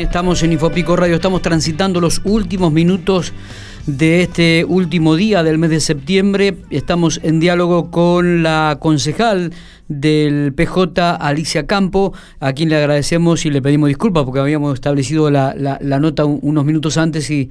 Estamos en Infopico Radio, estamos transitando los últimos minutos de este último día del mes de septiembre. Estamos en diálogo con la concejal del PJ, Alicia Campo, a quien le agradecemos y le pedimos disculpas porque habíamos establecido la, nota unos minutos antes y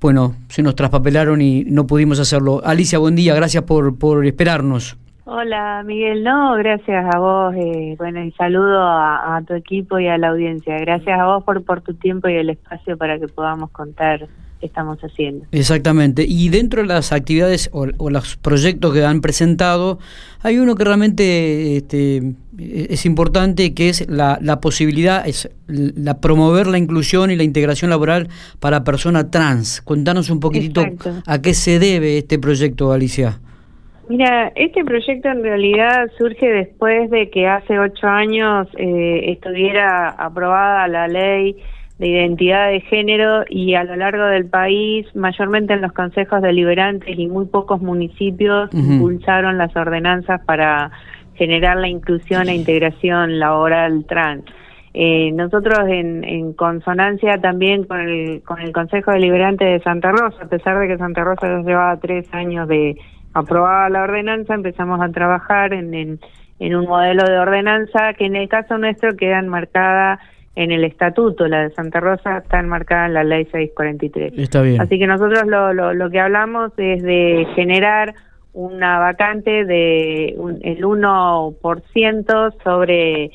bueno, se nos traspapelaron y no pudimos hacerlo. Alicia, buen día, gracias por, por esperarnos. Hola Miguel, no, gracias a vos, eh, bueno, y saludo a, tu equipo y a la audiencia. Gracias a vos por, por tu tiempo y el espacio para que podamos contar qué estamos haciendo. Exactamente, y dentro de las actividades o, los proyectos que han presentado, hay uno que realmente este, es importante, que es la, la posibilidad, es la promover la inclusión y la integración laboral para personas trans. Contanos un poquitito a qué se debe este proyecto, Alicia. Mira, este proyecto en realidad surge después de que hace ocho años eh, estuviera aprobada la ley de identidad de género y a lo largo del país, mayormente en los consejos deliberantes y muy pocos municipios, impulsaron las ordenanzas para generar la inclusión e integración laboral trans. Eh, nosotros en, en, consonancia también con el, con el Consejo Deliberante de Santa Rosa, a pesar de que Santa Rosa ya llevaba tres años de aprobada la ordenanza, empezamos a trabajar en, en, un modelo de ordenanza que en el caso nuestro queda enmarcada en el estatuto, la de Santa Rosa está enmarcada en la ley 643. Está bien. Así que nosotros lo, lo, lo que hablamos es de generar una vacante de un, el 1% sobre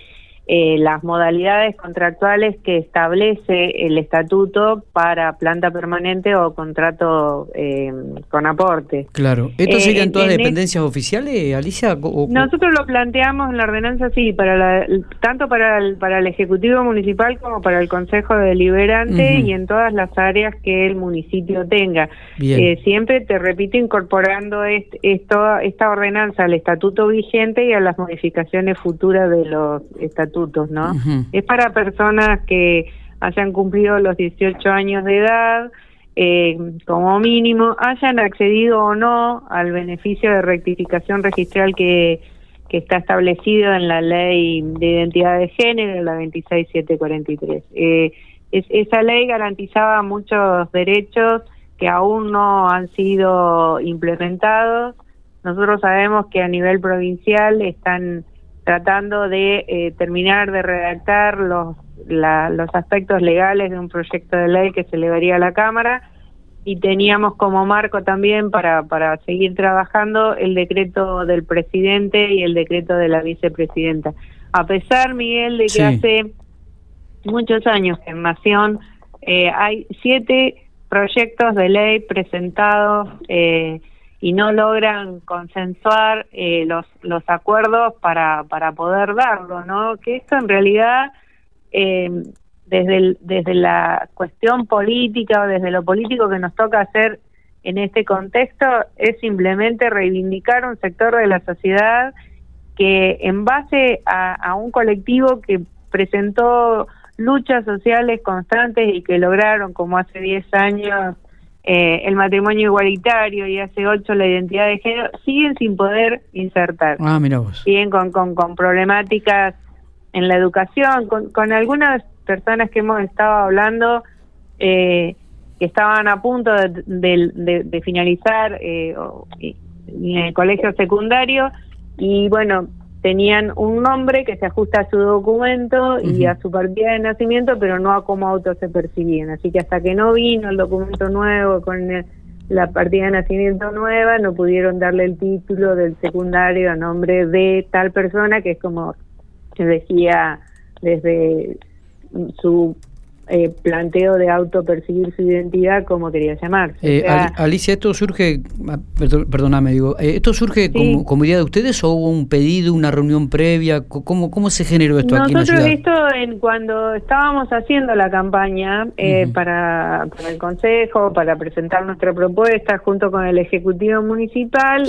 eh, las modalidades contractuales que establece el estatuto para planta permanente o contrato eh, con aporte. Claro. ¿Esto serían todas dependencias oficiales, Alicia? Nosotros lo planteamos en la ordenanza, sí, para tanto para el, para el Ejecutivo Municipal como para el Consejo Deliberante y en todas las áreas que el municipio tenga. Eh, siempre, te repito, incorporando esto, esta ordenanza al estatuto vigente y a las modificaciones futuras de los estatutos ¿no? Es para personas que hayan cumplido los 18 años de edad, eh, como mínimo, hayan accedido o no al beneficio de rectificación registral que, que está establecido en la ley de identidad de género, la 26743. Eh, es, esa ley garantizaba muchos derechos que aún no han sido implementados. Nosotros sabemos que a nivel provincial están tratando de eh, terminar de redactar los, los aspectos legales de un proyecto de ley que se elevaría a la Cámara y teníamos como marco también para, para seguir trabajando el decreto del presidente y el decreto de la vicepresidenta. A pesar, Miguel, de que hace muchos años que en Nación eh, hay siete proyectos de ley presentados eh, y no logran consensuar eh, los, los acuerdos para, para poder darlo, ¿no? Que esto en realidad, eh, desde, desde la cuestión política o desde lo político que nos toca hacer en este contexto, es simplemente reivindicar un sector de la sociedad que en base a, a un colectivo que presentó luchas sociales constantes y que lograron, como hace 10 años, eh, el matrimonio igualitario y hace ocho la identidad de género, siguen sin poder insertar. Ah, mira vos. Siguen con, con, con problemáticas en la educación, con, con algunas personas que hemos estado hablando eh, que estaban a punto de, de, finalizar eh, en el colegio secundario y bueno, tenían un nombre que se ajusta a su documento y a su partida de nacimiento, pero no a cómo autos se percibían. Así que hasta que no vino el documento nuevo con la partida de nacimiento nueva, no pudieron darle el título del secundario a nombre de tal persona, que es como se decía desde su eh, planteo de autopercibir su identidad como quería llamar. Eh, Alicia, esto surge, ah, perdóname, digo, eh, ¿esto surge como, idea de ustedes o hubo un pedido, una reunión previa? ¿Cómo, cómo se generó esto aquí en la ciudad? esto en, cuando estábamos haciendo la campaña eh, para, para, el Consejo, para presentar nuestra propuesta junto con el Ejecutivo Municipal,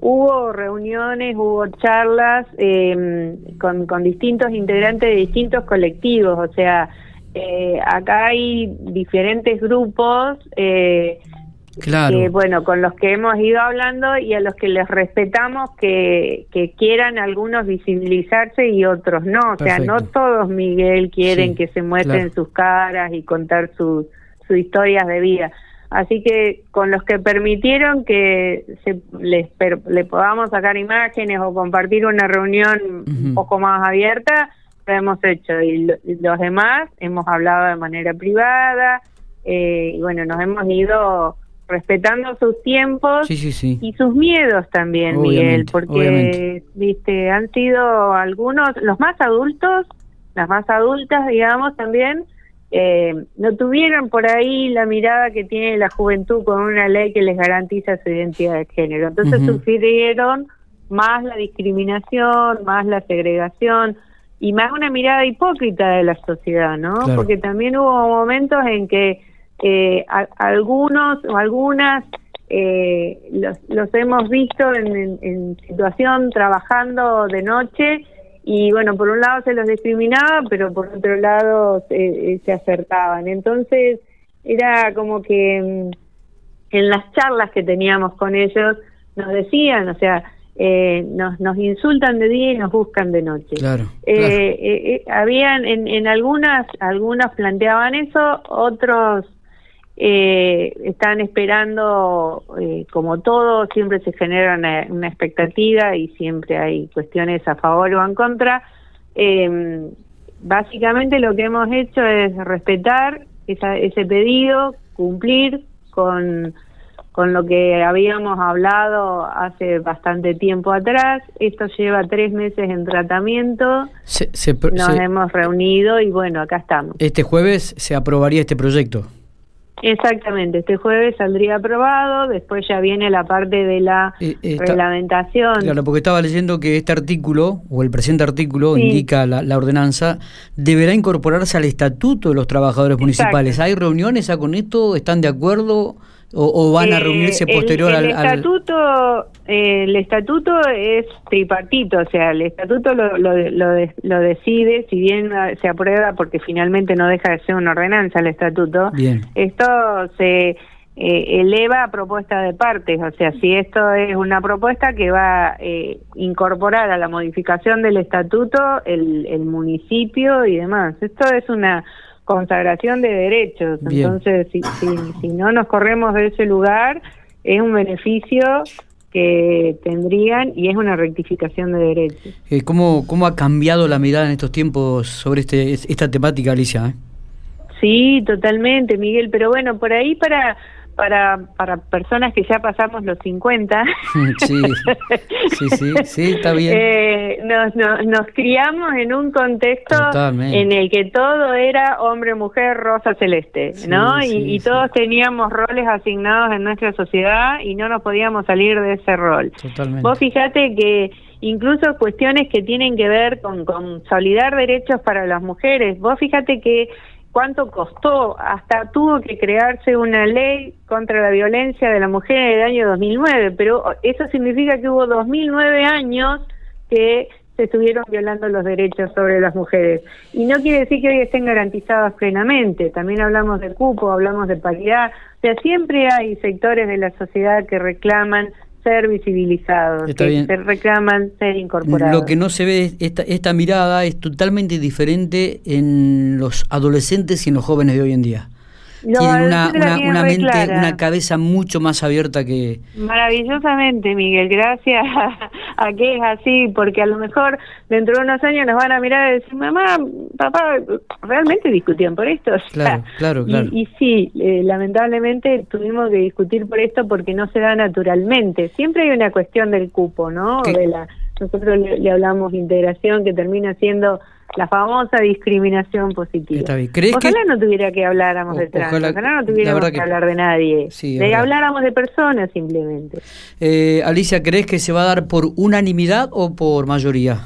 hubo reuniones, hubo charlas con, con distintos integrantes de distintos colectivos, o sea, eh, acá hay diferentes grupos eh, que, bueno, con los que hemos ido hablando y a los que les respetamos que, que quieran algunos visibilizarse y otros no. O sea, no todos, Miguel, quieren que se muestren sus caras y contar sus, historias de vida. Así que con los que permitieron que se, les le podamos sacar imágenes o compartir una reunión un poco más abierta, lo hemos hecho. Y, los demás hemos hablado de manera privada eh, y bueno, nos hemos ido respetando sus tiempos y sus miedos también, Miguel, porque viste han sido algunos, los más adultos, las más adultas, digamos, también eh, no tuvieron por ahí la mirada que tiene la juventud con una ley que les garantiza su identidad de género. Entonces sufrieron más la discriminación, más la segregación y más una mirada hipócrita de la sociedad, ¿no? Porque también hubo momentos en que eh, algunos o algunas eh, los, los, hemos visto en, situación trabajando de noche y bueno, por un lado se los discriminaba, pero por otro lado se, eh, se acertaban. Entonces era como que mm, en las charlas que teníamos con ellos nos decían, o sea, eh, nos, nos insultan de día y nos buscan de noche. Claro, eh, habían en, en algunas, algunos planteaban eso, otros eh, están esperando, eh, como todo, siempre se genera una, expectativa y siempre hay cuestiones a favor o en contra. Eh, básicamente lo que hemos hecho es respetar ese pedido, cumplir con, con lo que habíamos hablado hace bastante tiempo atrás. Esto lleva tres meses en tratamiento. Nos hemos reunido y bueno, acá estamos. Este jueves se aprobaría este proyecto. Exactamente, este jueves saldría aprobado, después ya viene la parte de la eh, eh, reglamentación. Claro, porque estaba leyendo que este artículo, o el presente artículo, indica la, ordenanza, deberá incorporarse al estatuto de los trabajadores municipales. ¿Hay reuniones con esto? ¿Están de acuerdo? O, van a eh, reunirse posterior al, estatuto el estatuto es tripartito o sea el estatuto lo, lo, lo, decide si bien se aprueba porque finalmente no deja de ser una ordenanza el estatuto esto se eh, eleva a propuesta de partes o sea si esto es una propuesta que va a eh, incorporar a la modificación del estatuto el, el municipio y demás. Esto es una consagración de derechos. Entonces, si, si, no nos corremos de ese lugar, es un beneficio que tendrían y es una rectificación de derechos. Eh, ¿cómo, ¿Cómo ha cambiado la mirada en estos tiempos sobre este, esta temática, Alicia? Eh? Sí, totalmente, Miguel, pero bueno, por ahí para para, para personas que ya pasamos los 50. Sí, sí, sí, está bien. Eh, nos, nos, criamos en un contexto en el que todo era hombre, mujer, rosa, celeste, ¿no? y, todos teníamos roles asignados en nuestra sociedad y no nos podíamos salir de ese rol. Totalmente. Vos fíjate que incluso cuestiones que tienen que ver con consolidar derechos para las mujeres, vos fíjate que cuánto costó, hasta tuvo que crearse una ley contra la violencia de la mujer en el año 2009, pero eso significa que hubo 2009 años que se estuvieron violando los derechos sobre las mujeres. Y no quiere decir que hoy estén garantizados plenamente, también hablamos de cupo, hablamos de paridad, o sea, siempre hay sectores de la sociedad que reclaman ser visibilizados, que se reclaman ser incorporados. Lo que no se ve, esta, esta mirada es totalmente diferente en los adolescentes y en los jóvenes de hoy en día. Tienen una, una, mente, una cabeza mucho más abierta que... Maravillosamente, Miguel, gracias a, que es así, porque a lo mejor dentro de unos años nos van a mirar y decir, mamá, papá, ¿realmente discutían por esto? claro, claro, claro. Y, sí, eh, lamentablemente tuvimos que discutir por esto porque no se da naturalmente. Siempre hay una cuestión del cupo, ¿no? De la, nosotros le, le hablamos integración que termina siendo la famosa discriminación positiva. ojalá no tuviera que habláramos de trans, ojalá, no tuviéramos que, hablar de nadie, de habláramos de personas simplemente. Eh, Alicia, ¿crees que se va a dar por unanimidad o por mayoría?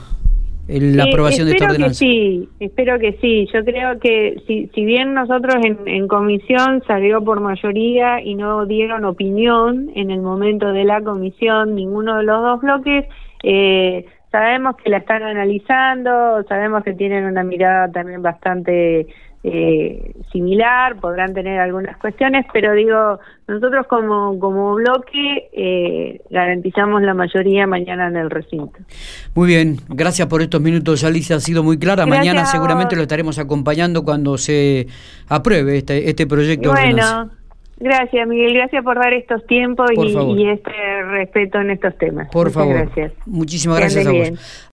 la eh, aprobación de esta ordenanza. Espero que sí, espero que sí. Yo creo que si, si bien nosotros en, en comisión salió por mayoría y no dieron opinión en el momento de la comisión, ninguno de los dos bloques, eh, sabemos que la están analizando, sabemos que tienen una mirada también bastante eh, similar, podrán tener algunas cuestiones, pero digo, nosotros como, como bloque eh, garantizamos la mayoría mañana en el recinto. Muy bien, gracias por estos minutos, Alicia, ha sido muy clara. mañana seguramente lo estaremos acompañando cuando se apruebe este, este proyecto. Bueno, gracias Miguel, gracias por dar estos tiempos y, este respeto en estos temas. Por favor. Gracias. Muchísimas gracias a vos.